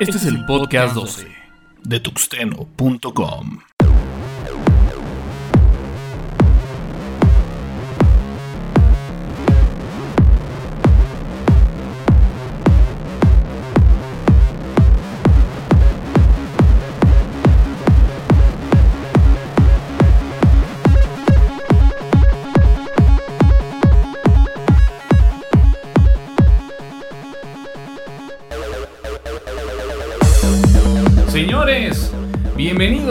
Este es el podcast 12 de tuxteno.com.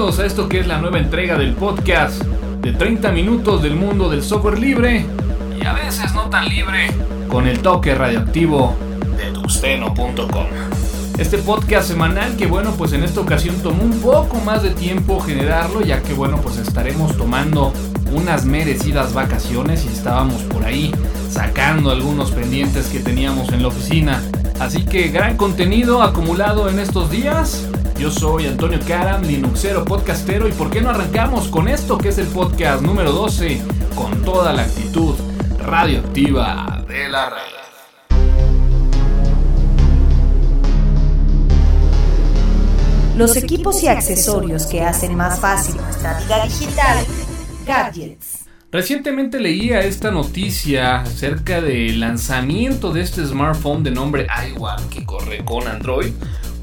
bienvenidos a esto que es la nueva entrega del podcast de 30 minutos del mundo del software libre y a veces no tan libre con el toque radioactivo de tuxteno.com. Este podcast semanal que bueno pues en esta ocasión tomó un poco más de tiempo generarlo ya que bueno pues estaremos tomando unas merecidas vacaciones y estábamos por ahí sacando algunos pendientes que teníamos en la oficina. Así que gran contenido acumulado en estos días. Yo soy Antonio Karam, Linuxero podcastero y por qué no arrancamos con esto que es el podcast número 12 con toda la actitud radioactiva de la red. Los equipos y accesorios que hacen más fácil nuestra vida digital, gadgets. Recientemente leía esta noticia acerca del lanzamiento de este smartphone de nombre iOne que corre con Android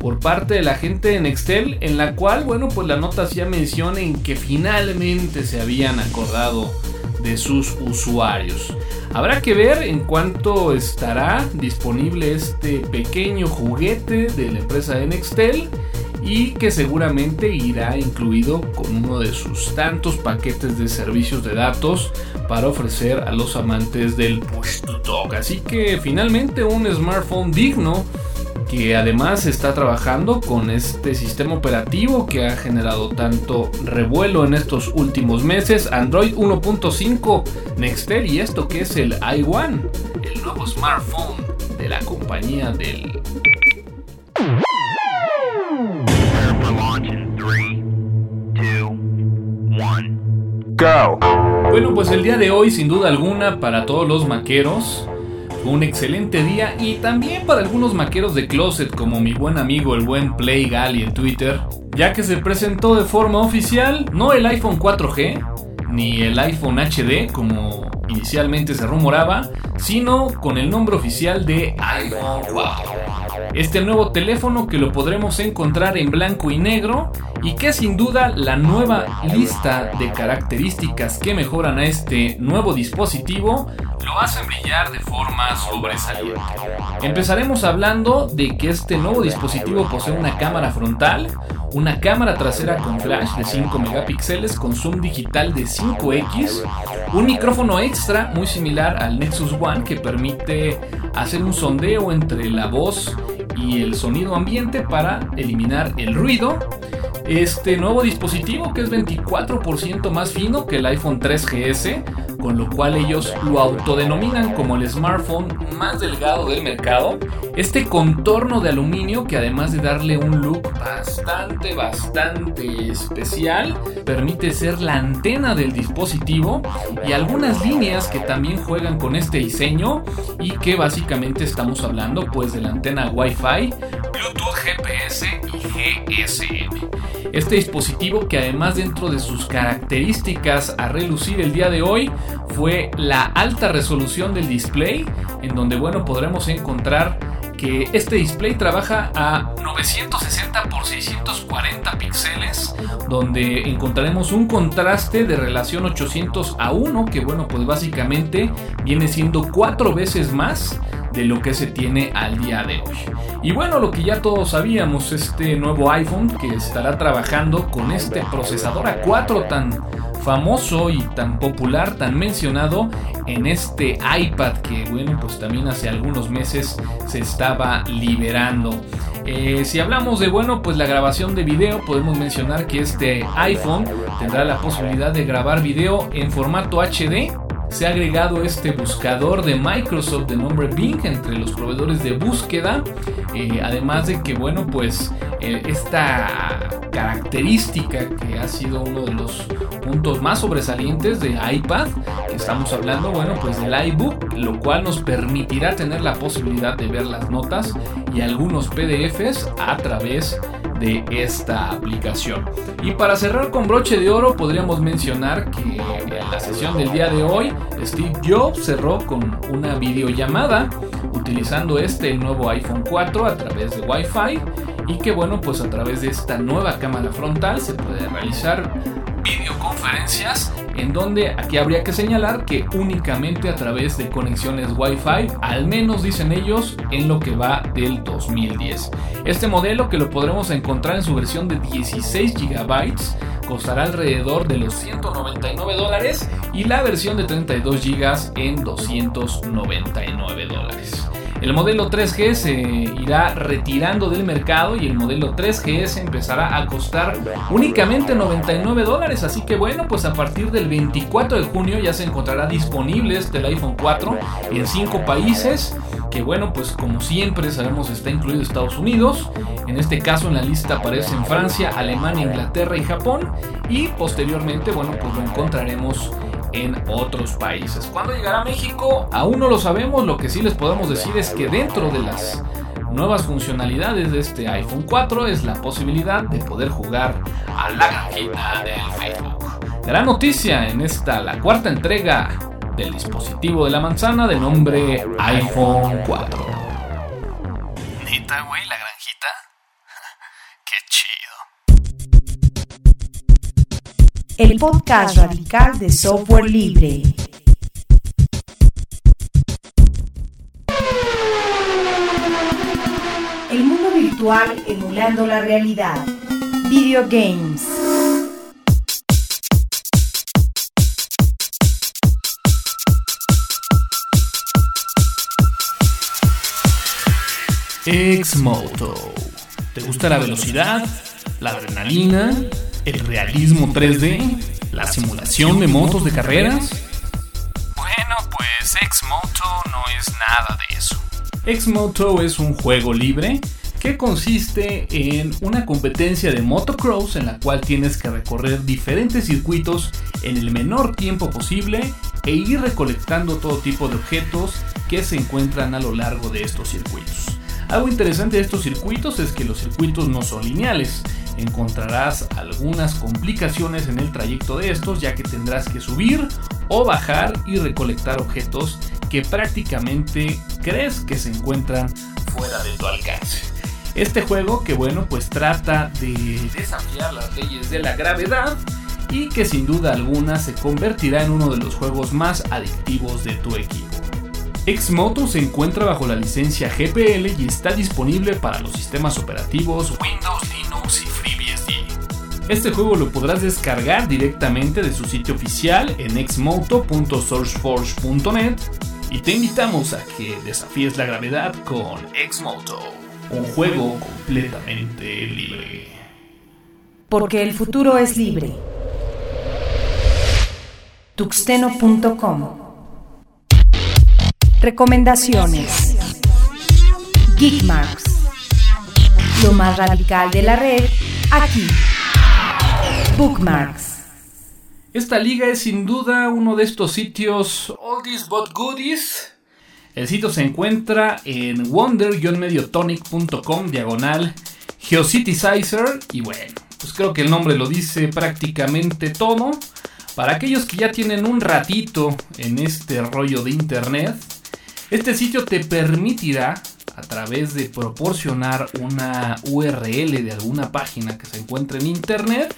por parte de la gente de Nextel, en la cual, bueno, pues la nota hacía mención en que finalmente se habían acordado de sus usuarios. Habrá que ver en cuánto estará disponible este pequeño juguete de la empresa de Nextel y que seguramente irá incluido con uno de sus tantos paquetes de servicios de datos para ofrecer a los amantes del push to talk. Así que finalmente un smartphone digno que además está trabajando con este sistema operativo que ha generado tanto revuelo en estos últimos meses, Android 1.5 Nextel y esto que es el iOne, el nuevo smartphone de la compañía del Bueno, pues el día de hoy, sin duda alguna, para todos los maqueros, un excelente día y también para algunos maqueros de closet como mi buen amigo el buen Play Gali en Twitter, ya que se presentó de forma oficial no el iPhone 4G ni el iPhone HD como inicialmente se rumoraba, sino con el nombre oficial de iPhone 4. Este nuevo teléfono que lo podremos encontrar en blanco y negro y que sin duda la nueva lista de características que mejoran a este nuevo dispositivo lo hacen brillar de forma sobresaliente. Empezaremos hablando de que este nuevo dispositivo posee una cámara frontal, una cámara trasera con flash de 5 megapíxeles con zoom digital de 5x, un micrófono extra muy similar al Nexus One que permite hacer un sondeo entre la voz y el sonido ambiente para eliminar el ruido. Este nuevo dispositivo que es 24% más fino que el iPhone 3GS, con lo cual ellos lo autodenominan como el smartphone más delgado del mercado. Este contorno de aluminio que además de darle un look bastante, bastante especial, permite ser la antena del dispositivo y algunas líneas que también juegan con este diseño y que básicamente estamos hablando pues de la antena Wi-Fi, Bluetooth, GPS y GSM. Este dispositivo que además dentro de sus características a relucir el día de hoy fue la alta resolución del display, en donde bueno podremos encontrar que este display trabaja a 960 x 640 píxeles, donde encontraremos un contraste de relación 800 a 1, que bueno pues básicamente viene siendo cuatro veces más de lo que se tiene al día de hoy. Y bueno, lo que ya todos sabíamos, este nuevo iPhone que estará trabajando con este procesador A4 tan famoso y tan popular, tan mencionado en este iPad que bueno, pues también hace algunos meses se estaba liberando. Eh, si hablamos de bueno, pues la grabación de video, podemos mencionar que este iPhone tendrá la posibilidad de grabar video en formato HD se ha agregado este buscador de Microsoft de nombre Bing entre los proveedores de búsqueda. Eh, además de que, bueno, pues eh, esta característica que ha sido uno de los puntos más sobresalientes de iPad, que estamos hablando, bueno, pues del iBook, lo cual nos permitirá tener la posibilidad de ver las notas y algunos PDFs a través de esta aplicación. Y para cerrar con broche de oro, podríamos mencionar que en la sesión del día de hoy, Steve Jobs cerró con una videollamada utilizando este nuevo iPhone 4 a través de Wi-Fi y que bueno, pues a través de esta nueva cámara frontal se puede realizar en donde aquí habría que señalar que únicamente a través de conexiones Wi-Fi, al menos dicen ellos, en lo que va del 2010. Este modelo que lo podremos encontrar en su versión de 16 GB costará alrededor de los 199 dólares y la versión de 32 GB en 299 dólares. El modelo 3G se irá retirando del mercado y el modelo 3GS empezará a costar únicamente 99 dólares. Así que bueno, pues a partir del 24 de junio ya se encontrará disponible este iPhone 4 en 5 países. Que bueno, pues como siempre sabemos está incluido Estados Unidos. En este caso en la lista aparecen Francia, Alemania, Inglaterra y Japón. Y posteriormente, bueno, pues lo encontraremos en otros países. ¿Cuándo llegará a México? Aún no lo sabemos, lo que sí les podemos decir es que dentro de las nuevas funcionalidades de este iPhone 4 es la posibilidad de poder jugar a la granjita del Facebook. Gran noticia en esta, la cuarta entrega del dispositivo de la manzana de nombre iPhone 4. Neta, güey, la El podcast radical de software libre. El mundo virtual emulando la realidad. Video games. Xmoto. ¿Te gusta la velocidad? ¿La adrenalina? ¿El realismo 3D? ¿La simulación de motos de carreras? Bueno, pues Xmoto no es nada de eso. Xmoto es un juego libre que consiste en una competencia de motocross en la cual tienes que recorrer diferentes circuitos en el menor tiempo posible e ir recolectando todo tipo de objetos que se encuentran a lo largo de estos circuitos. Algo interesante de estos circuitos es que los circuitos no son lineales. Encontrarás algunas complicaciones en el trayecto de estos ya que tendrás que subir o bajar y recolectar objetos que prácticamente crees que se encuentran fuera de tu alcance. Este juego que bueno pues trata de desafiar las leyes de la gravedad y que sin duda alguna se convertirá en uno de los juegos más adictivos de tu equipo. Xmoto se encuentra bajo la licencia GPL y está disponible para los sistemas operativos Windows, Linux. Este juego lo podrás descargar directamente de su sitio oficial en xmoto.sourceforge.net y te invitamos a que desafíes la gravedad con Xmoto, un juego completamente libre. Porque el futuro es libre. Tuxteno.com Recomendaciones. Geekmarks. Lo más radical de la red, aquí. Bookmarks. Esta liga es sin duda uno de estos sitios oldies but goodies. El sitio se encuentra en wonder-mediotonic.com diagonal Geocitizer y bueno, pues creo que el nombre lo dice prácticamente todo. Para aquellos que ya tienen un ratito en este rollo de internet, este sitio te permitirá a través de proporcionar una URL de alguna página que se encuentre en internet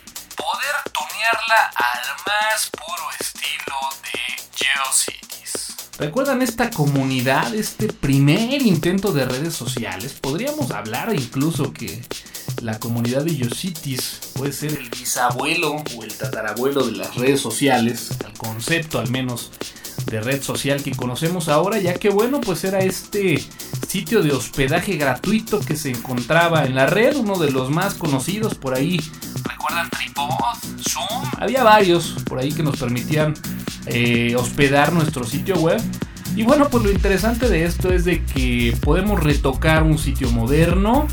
Poder tunearla al más puro estilo de GeoCities. ¿Recuerdan esta comunidad, este primer intento de redes sociales? Podríamos hablar incluso que la comunidad de GeoCities puede ser el bisabuelo o el tatarabuelo de las redes sociales, el concepto al menos de red social que conocemos ahora, ya que bueno, pues era este sitio de hospedaje gratuito que se encontraba en la red, uno de los más conocidos por ahí. ¿Recuerdan Tripod? Zoom. Había varios por ahí que nos permitían eh, hospedar nuestro sitio web. Y bueno, pues lo interesante de esto es de que podemos retocar un sitio moderno,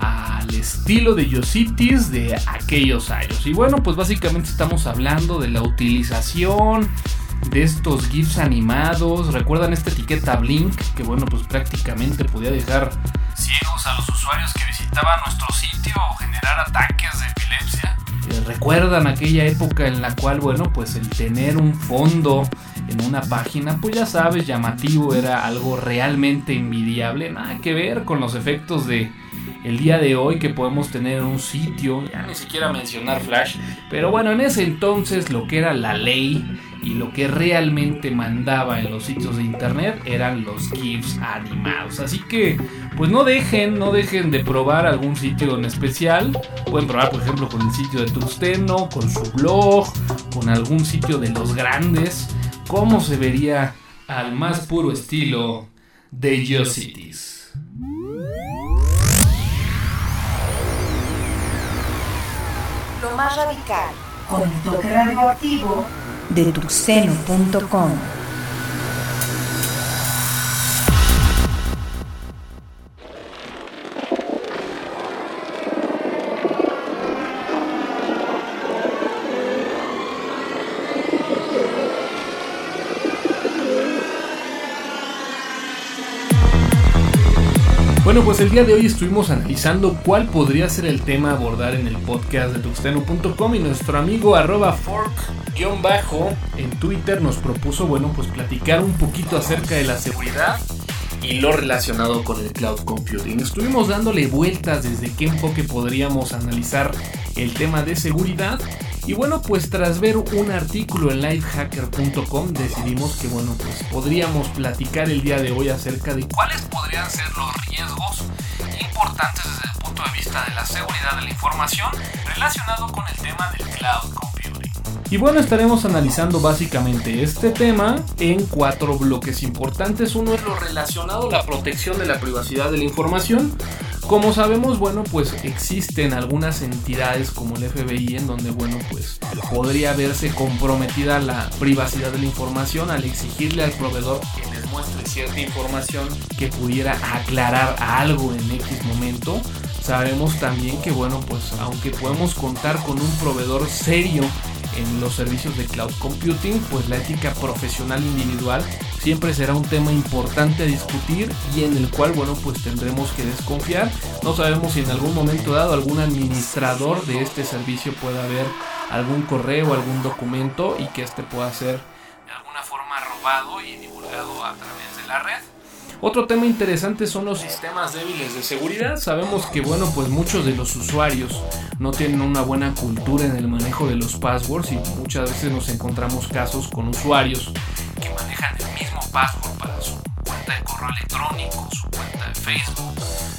al estilo de Yositis de aquellos años. Y bueno, pues básicamente estamos hablando de la utilización de estos GIFs animados. ¿Recuerdan esta etiqueta Blink? Que bueno, pues prácticamente podía dejar ciegos a los usuarios que visitaban nuestro sitio o generar ataques de epilepsia. Eh, ¿Recuerdan aquella época en la cual, bueno, pues el tener un fondo en una página, pues ya sabes, llamativo, era algo realmente envidiable? Nada que ver con los efectos de el día de hoy que podemos tener en un sitio, ya ni siquiera mencionar Flash, pero bueno, en ese entonces lo que era la ley y lo que realmente mandaba en los sitios de internet eran los GIFs animados. Así que, pues no dejen, no dejen de probar algún sitio en especial. Pueden probar, por ejemplo, con el sitio de Tuxteno, con su blog, con algún sitio de los grandes, cómo se vería al más puro estilo de GeoCities. Lo más radical, con el toque radioactivo de tuxeno.com. Bueno, pues el día de hoy estuvimos analizando cuál podría ser el tema a abordar en el podcast de tuxteno.com y nuestro amigo arroba fork-bajo en Twitter nos propuso, bueno, pues platicar un poquito acerca de la seguridad y lo relacionado con el cloud computing. Estuvimos dándole vueltas desde qué enfoque podríamos analizar el tema de seguridad y bueno, pues tras ver un artículo en lifehacker.com decidimos que bueno, pues podríamos platicar el día de hoy acerca de cuáles podrían ser los riesgos importantes desde el punto de vista de la seguridad de la información relacionado con el tema del cloud computing. Y bueno, estaremos analizando básicamente este tema en cuatro bloques importantes. Uno es lo relacionado a la protección de la privacidad de la información. Como sabemos, bueno, pues existen algunas entidades como el FBI en donde, bueno, pues podría verse comprometida la privacidad de la información al exigirle al proveedor que les muestre cierta información que pudiera aclarar algo en X momento. Sabemos también que, bueno, pues aunque podemos contar con un proveedor serio en los servicios de cloud computing, pues la ética profesional individual siempre será un tema importante a discutir y en el cual, bueno, pues tendremos que desconfiar. No sabemos si en algún momento dado algún administrador de este servicio pueda ver algún correo, algún documento y que este pueda ser De alguna forma robado y divulgado a través de la red. Otro tema interesante son los sistemas débiles de seguridad. Sabemos que bueno, pues muchos de los usuarios no tienen una buena cultura en el manejo de los passwords y muchas veces nos encontramos casos con usuarios que manejan el mismo password para su cuenta de correo electrónico, su cuenta de Facebook,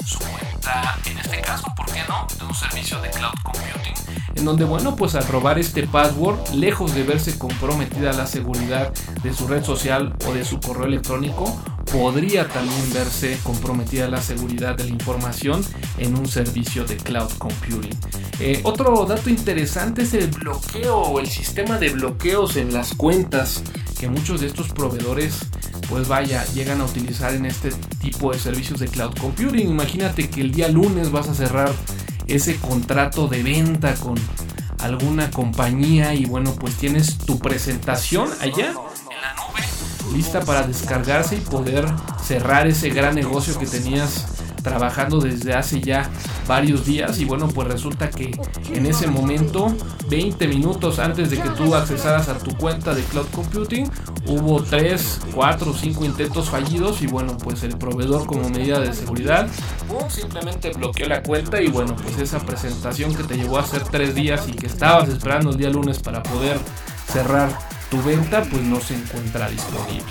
su cuenta, en este caso, ¿por qué no?, de un servicio de cloud computing. en donde bueno, pues al robar este password, lejos de verse comprometida la seguridad de su red social o de su correo electrónico, podría también verse comprometida la seguridad de la información en un servicio de cloud computing. Eh, otro dato interesante es el bloqueo o el sistema de bloqueos en las cuentas que muchos de estos proveedores pues vaya, llegan a utilizar en este tipo de servicios de cloud computing. Imagínate que el día lunes vas a cerrar ese contrato de venta con alguna compañía y bueno, pues tienes tu presentación allá En la nube, lista para descargarse y poder cerrar ese gran negocio que tenías trabajando desde hace ya varios días y bueno pues resulta que en ese momento 20 minutos antes de que tú accesaras a tu cuenta de cloud computing hubo 3, 4, 5 intentos fallidos y bueno pues el proveedor como medida de seguridad simplemente bloqueó la cuenta y bueno pues esa presentación que te llevó a hacer 3 días y que estabas esperando el día lunes para poder cerrar tu venta pues no se encuentra disponible.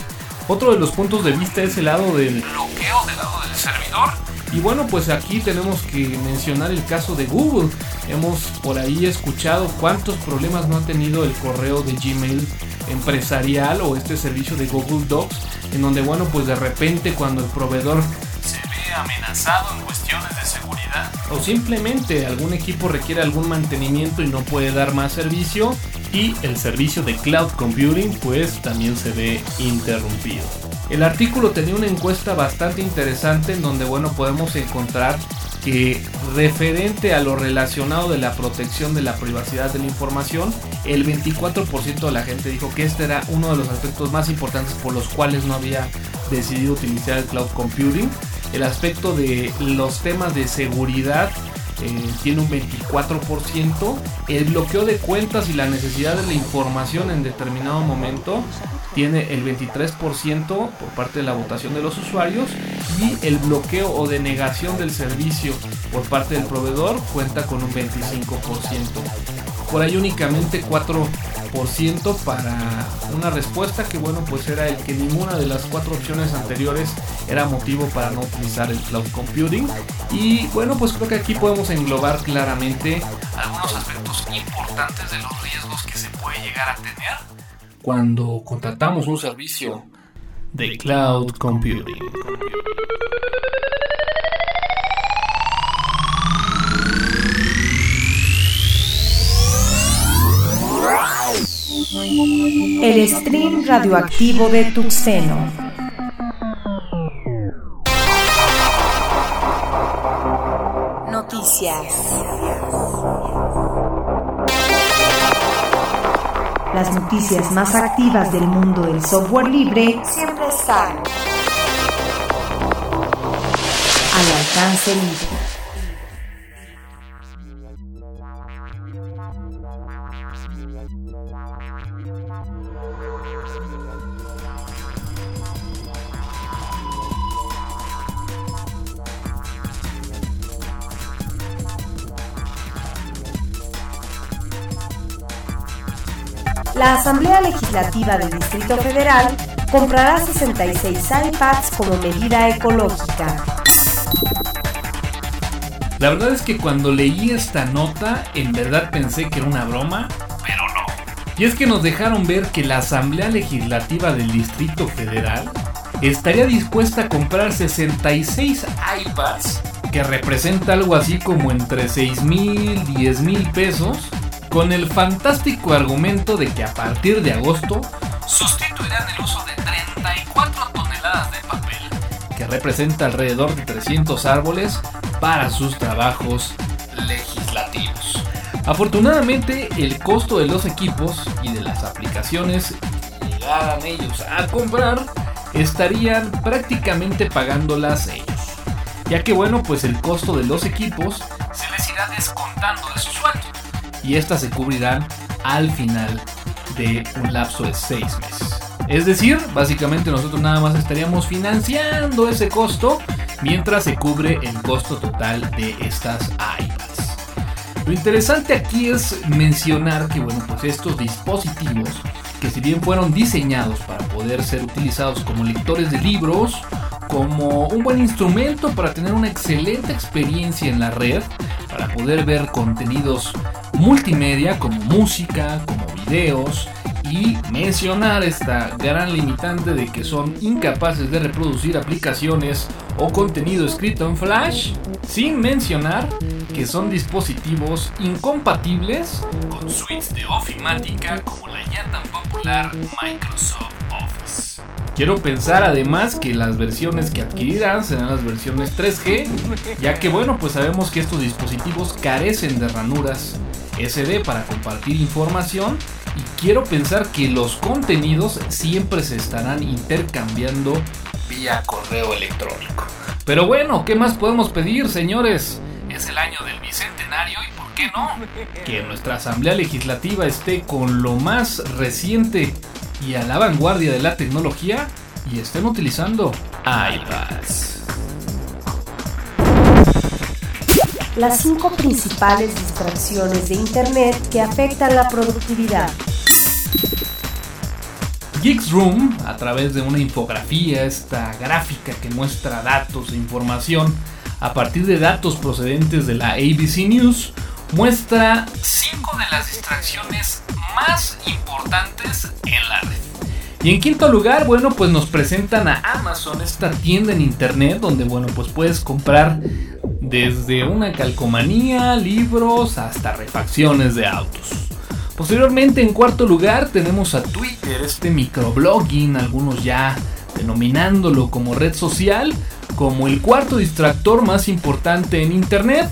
Otro de los puntos de vista es el lado del bloqueo del lado del servidor. Y bueno, pues aquí tenemos que mencionar el caso de Google. Hemos por ahí escuchado cuántos problemas no ha tenido el correo de Gmail empresarial o este servicio de Google Docs, en donde bueno, pues de repente cuando el proveedor Se ve amenazado en cuestiones de seguridad. o simplemente algún equipo requiere algún mantenimiento y no puede dar más servicio y el servicio de cloud computing pues también se ve interrumpido. El artículo tenía una encuesta bastante interesante en donde bueno podemos encontrar que referente a lo relacionado de la protección de la privacidad de la información, el 24% de la gente dijo que este era uno de los aspectos más importantes por los cuales no había decidido utilizar el cloud computing. El aspecto de los temas de seguridad eh, tiene un 24%. El bloqueo de cuentas y la necesidad de la información en determinado momento tiene el 23% por parte de la votación de los usuarios y el bloqueo o denegación del servicio por parte del proveedor cuenta con un 25%. Por ahí únicamente 4 para una respuesta que bueno pues era el que ninguna de las cuatro opciones anteriores era motivo para no utilizar el cloud computing y bueno pues creo que aquí podemos englobar claramente algunos aspectos importantes de los riesgos que se puede llegar a tener cuando contratamos un servicio de cloud computing. El stream radioactivo de Tuxeno. Noticias. Las noticias más activas del mundo del software libre siempre están al alcance libre. La Asamblea Legislativa del Distrito Federal comprará 66 iPads como medida ecológica. La verdad es que cuando leí esta nota, en verdad pensé que era una broma, pero no. Y es que nos dejaron ver que la Asamblea Legislativa del Distrito Federal estaría dispuesta a comprar 66 iPads, que representa algo así como entre 6 mil, 10 mil pesos, con el fantástico argumento de que a partir de agosto sustituirán el uso de 34 toneladas de papel, que representa alrededor de 300 árboles, para sus trabajos legislativos. Afortunadamente, el costo de los equipos y de las aplicaciones que llegaran ellos a comprar estarían prácticamente pagándolas ellos. Ya que bueno, pues el costo de los equipos se les irá descontando de su sueldo y estas se cubrirán al final de un lapso de 6 meses. Es decir, básicamente nosotros nada más estaríamos financiando ese costo mientras se cubre el costo total de estas iPads. Lo interesante aquí es mencionar que bueno, pues estos dispositivos que si bien fueron diseñados para poder ser utilizados como lectores de libros, como un buen instrumento para tener una excelente experiencia en la red, para poder ver contenidos multimedia como música, como videos y mencionar esta gran limitante de que son incapaces de reproducir aplicaciones o contenido escrito en Flash, sin mencionar que son dispositivos incompatibles con suites de ofimática como la ya tan popular Microsoft Office. Quiero pensar además que las versiones que adquirirán serán las versiones 3G, ya que bueno, pues sabemos que estos dispositivos carecen de ranuras SD para compartir información y quiero pensar que los contenidos siempre se estarán intercambiando vía correo electrónico. Pero bueno, ¿qué más podemos pedir, señores? Es el año del bicentenario y ¿por qué no? Que nuestra Asamblea Legislativa esté con lo más reciente y a la vanguardia de la tecnología y estén utilizando iPads. Las cinco principales distracciones de Internet que afectan la productividad. Geeks Room, a través de una infografía, esta gráfica que muestra datos e información a partir de datos procedentes de la ABC News, muestra cinco de las distracciones más importantes en la red. Y en quinto lugar, bueno, pues nos presentan a Amazon, esta tienda en internet donde, bueno, pues puedes comprar desde una calcomanía, libros, hasta refacciones de autos. Posteriormente, en cuarto lugar, tenemos a Twitter, este microblogging, algunos ya denominándolo como red social, como el cuarto distractor más importante en Internet.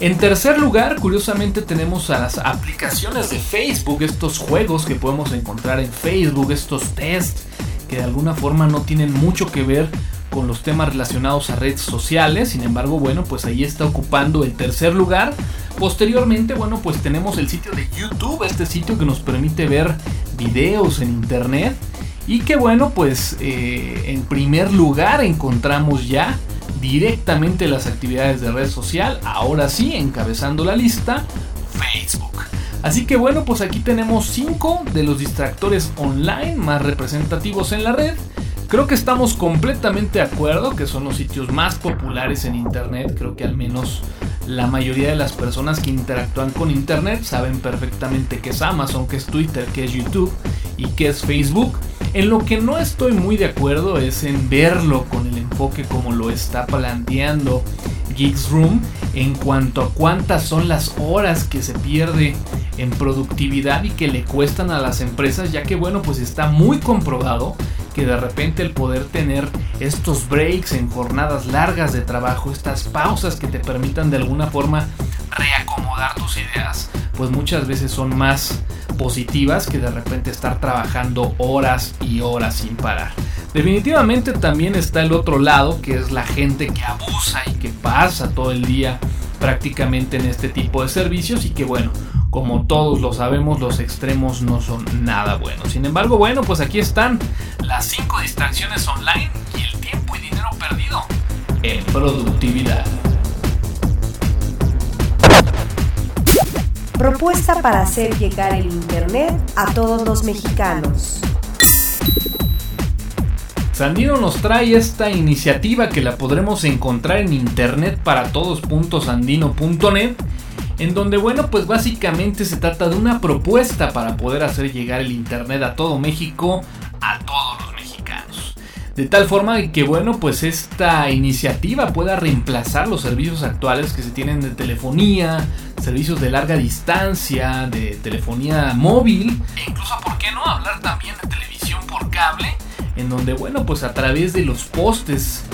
En tercer lugar, curiosamente tenemos a las aplicaciones de Facebook, estos juegos que podemos encontrar en Facebook, estos tests que de alguna forma no tienen mucho que ver con los temas relacionados a redes sociales. Sin embargo, bueno, pues ahí está ocupando el tercer lugar. Posteriormente, bueno, pues tenemos el sitio de YouTube, este sitio que nos permite ver videos en internet. Y que bueno, pues eh, en primer lugar encontramos ya directamente las actividades de red social. Ahora sí, encabezando la lista, Facebook. Así que bueno, pues aquí tenemos 5 de los distractores online más representativos en la red. Creo que estamos completamente de acuerdo que son los sitios más populares en Internet. Creo que al menos la mayoría de las personas que interactúan con Internet saben perfectamente qué es Amazon, qué es Twitter, qué es YouTube y qué es Facebook. En lo que no estoy muy de acuerdo es en verlo con el enfoque como lo está planteando Geeks Room en cuanto a cuántas son las horas que se pierde en productividad y que le cuestan a las empresas, ya que bueno, pues está muy comprobado que de repente el poder tener estos breaks en jornadas largas de trabajo, estas pausas que te permitan de alguna forma reacomodar tus ideas, pues muchas veces son más positivas que de repente estar trabajando horas y horas sin parar. Definitivamente también está el otro lado, que es la gente que abusa y que pasa todo el día prácticamente en este tipo de servicios y que bueno, como todos lo sabemos, los extremos no son nada buenos. Sin embargo, bueno, pues aquí están las 5 distracciones online y el tiempo y dinero perdido en productividad. Propuesta para hacer llegar el Internet a todos los mexicanos. Sandino nos trae esta iniciativa que la podremos encontrar en internet para todos.sandino.net en donde bueno pues básicamente se trata de una propuesta para poder hacer llegar el internet a todo México, a todos los mexicanos. De tal forma que bueno pues esta iniciativa pueda reemplazar los servicios actuales que se tienen de telefonía, servicios de larga distancia, de telefonía móvil e incluso por qué no hablar también de televisión por cable en donde, bueno, pues a través de los postes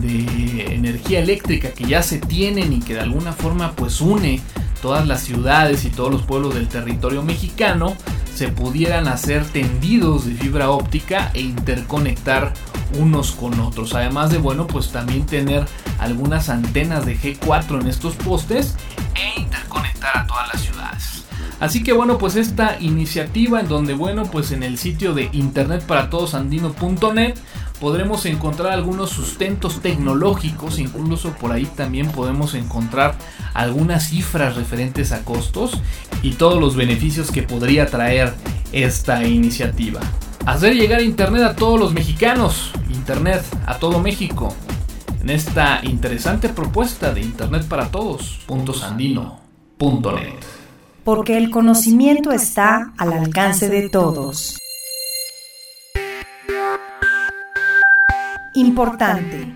de energía eléctrica que ya se tienen y que de alguna forma pues une todas las ciudades y todos los pueblos del territorio mexicano, se pudieran hacer tendidos de fibra óptica e interconectar unos con otros. Además de, bueno, pues también tener algunas antenas de G4 en estos postes e interconectar a todas las ciudades. Así que bueno, pues esta iniciativa en donde bueno, pues en el sitio de internet podremos encontrar algunos sustentos tecnológicos, incluso por ahí también podemos encontrar algunas cifras referentes a costos y todos los beneficios que podría traer esta iniciativa. Hacer llegar internet a todos los mexicanos, internet a todo México, en esta interesante propuesta de internet para todos.sandino.net porque el conocimiento está al alcance de todos. Importante.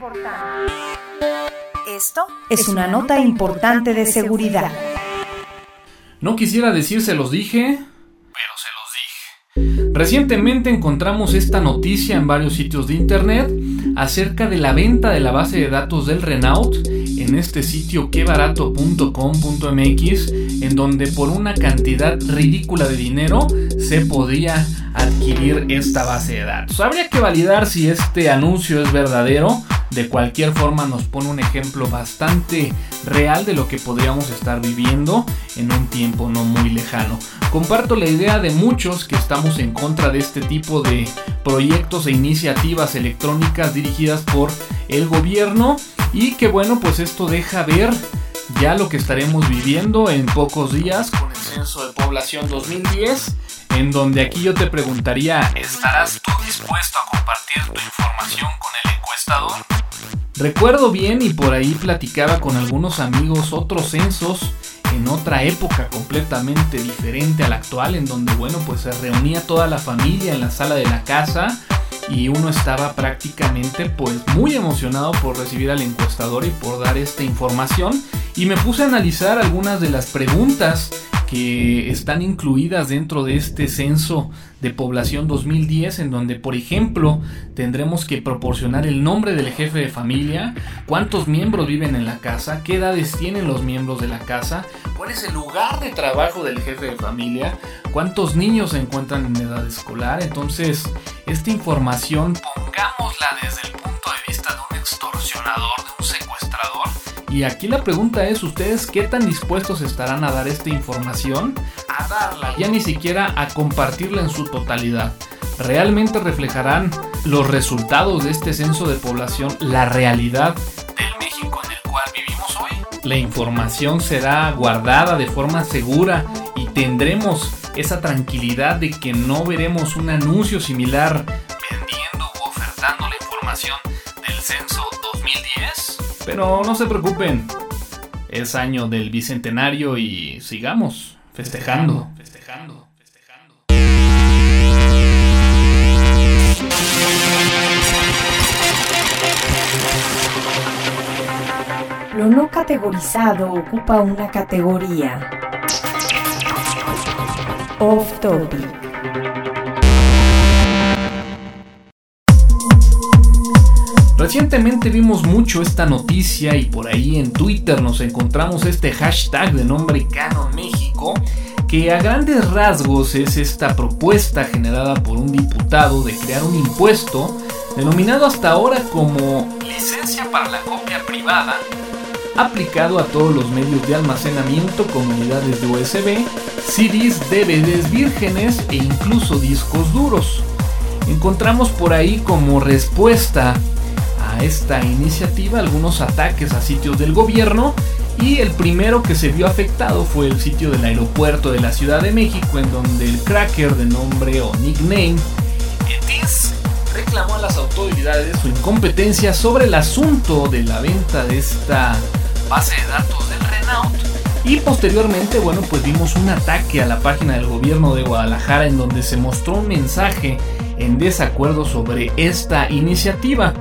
Esto es una nota importante de seguridad. No quisiera decir se los dije, pero se los dije. Recientemente encontramos esta noticia en varios sitios de internet acerca de la venta de la base de datos del Renault en este sitio quebarato.com.mx en donde por una cantidad ridícula de dinero se podía adquirir esta base de datos. Habría que validar si este anuncio es verdadero. De cualquier forma nos pone un ejemplo bastante real de lo que podríamos estar viviendo en un tiempo no muy lejano. Comparto la idea de muchos que estamos en contra de este tipo de proyectos e iniciativas electrónicas dirigidas por el gobierno y que bueno pues esto deja ver ya lo que estaremos viviendo en pocos días con el censo de población 2010 en donde aquí yo te preguntaría ¿estarás tú dispuesto a compartir tu información con el encuestador? Recuerdo bien y por ahí platicaba con algunos amigos otros censos en otra época completamente diferente a la actual, en donde, bueno, pues se reunía toda la familia en la sala de la casa y uno estaba prácticamente pues muy emocionado por recibir al encuestador y por dar esta información. Y me puse a analizar algunas de las preguntas que están incluidas dentro de este censo de población 2010 en donde por ejemplo tendremos que proporcionar el nombre del jefe de familia, cuántos miembros viven en la casa, qué edades tienen los miembros de la casa, cuál es el lugar de trabajo del jefe de familia, cuántos niños se encuentran en edad escolar. Entonces, esta información pongámosla desde el Y aquí la pregunta es, ¿ustedes qué tan dispuestos estarán a dar esta información? A darla, ya ni siquiera a compartirla en su totalidad. ¿Realmente reflejarán los resultados de este censo de población la realidad del México en el cual vivimos hoy? La información será guardada de forma segura y tendremos esa tranquilidad de que no veremos un anuncio similar Pero no se preocupen, es año del bicentenario y sigamos festejando. Festejando. festejando. Lo no categorizado ocupa una categoría. Off topic. Recientemente vimos mucho esta noticia y por ahí en Twitter nos encontramos este hashtag de nombre Canon México que a grandes rasgos es esta propuesta generada por un diputado de crear un impuesto denominado hasta ahora como licencia para la copia privada aplicado a todos los medios de almacenamiento como unidades de USB, CDs, DVDs vírgenes e incluso discos duros. Encontramos por ahí como respuesta esta iniciativa algunos ataques a sitios del gobierno y el primero que se vio afectado fue el sitio del aeropuerto de la Ciudad de México en donde el cracker de nombre o nickname Etis reclamó a las autoridades su incompetencia sobre el asunto de la venta de esta base de datos del Renault. Y posteriormente, bueno, pues vimos un ataque a la página del gobierno de Guadalajara en donde se mostró un mensaje en desacuerdo sobre esta iniciativa.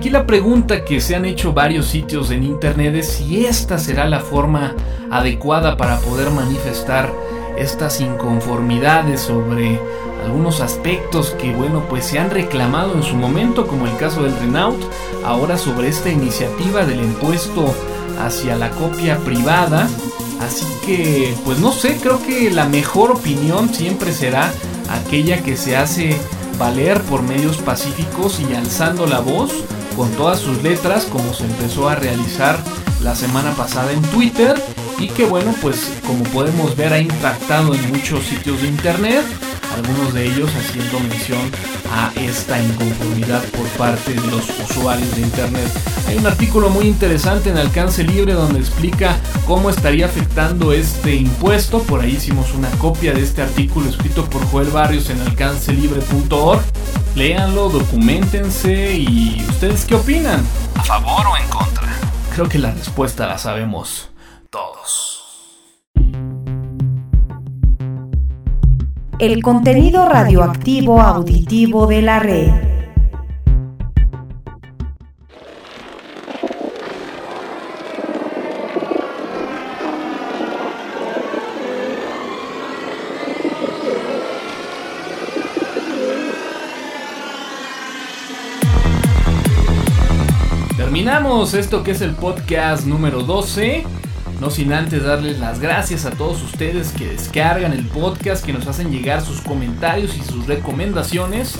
Aquí la pregunta que se han hecho varios sitios en internet es si esta será la forma adecuada para poder manifestar estas inconformidades sobre algunos aspectos que bueno pues se han reclamado en su momento como el caso del Renault ahora sobre esta iniciativa del impuesto hacia la copia privada. Así que pues no sé creo que la mejor opinión siempre será aquella que se hace valer por medios pacíficos y alzando la voz con todas sus letras como se empezó a realizar la semana pasada en Twitter y que bueno pues como podemos ver ha impactado en muchos sitios de internet algunos de ellos haciendo mención a esta inconformidad por parte de los usuarios de internet. Hay un artículo muy interesante en alcance libre donde explica cómo estaría afectando este impuesto, por ahí hicimos una copia de este artículo escrito por Joel Barrios en alcancelibre.org. Léanlo, documentense y ustedes qué opinan? ¿A favor o en contra? Creo que la respuesta la sabemos todos. El contenido radioactivo auditivo de la red. Terminamos esto que es el podcast número 12. No sin antes darles las gracias a todos ustedes que descargan el podcast, que nos hacen llegar sus comentarios y sus recomendaciones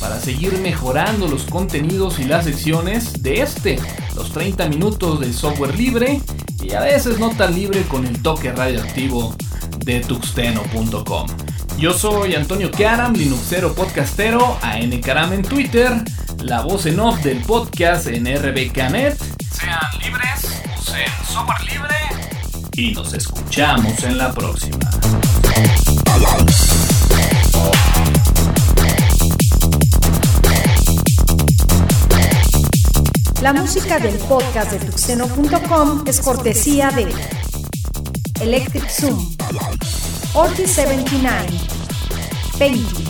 para seguir mejorando los contenidos y las secciones de este, los 30 minutos de software libre y a veces no tan libre con el toque radioactivo de tuxteno.com. Yo soy Antonio Karam, Linuxero podcastero, ANKaram en Twitter, la voz en off del podcast en RBKNet. Sean libres, usen software libre y nos escuchamos en la próxima. La música del podcast de tuxeno.com es cortesía de Electric Zoom, Ortiz 79, Painty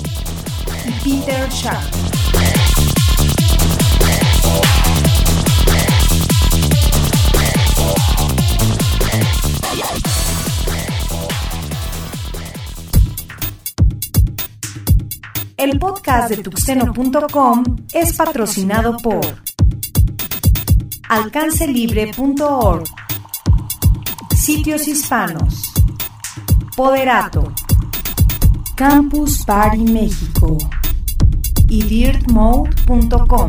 y Peter Sharp. El podcast de tuxteno.com es patrocinado por alcancelibre.org, Sitios Hispanos, Poderato, Campus Party México y dirtmode.com.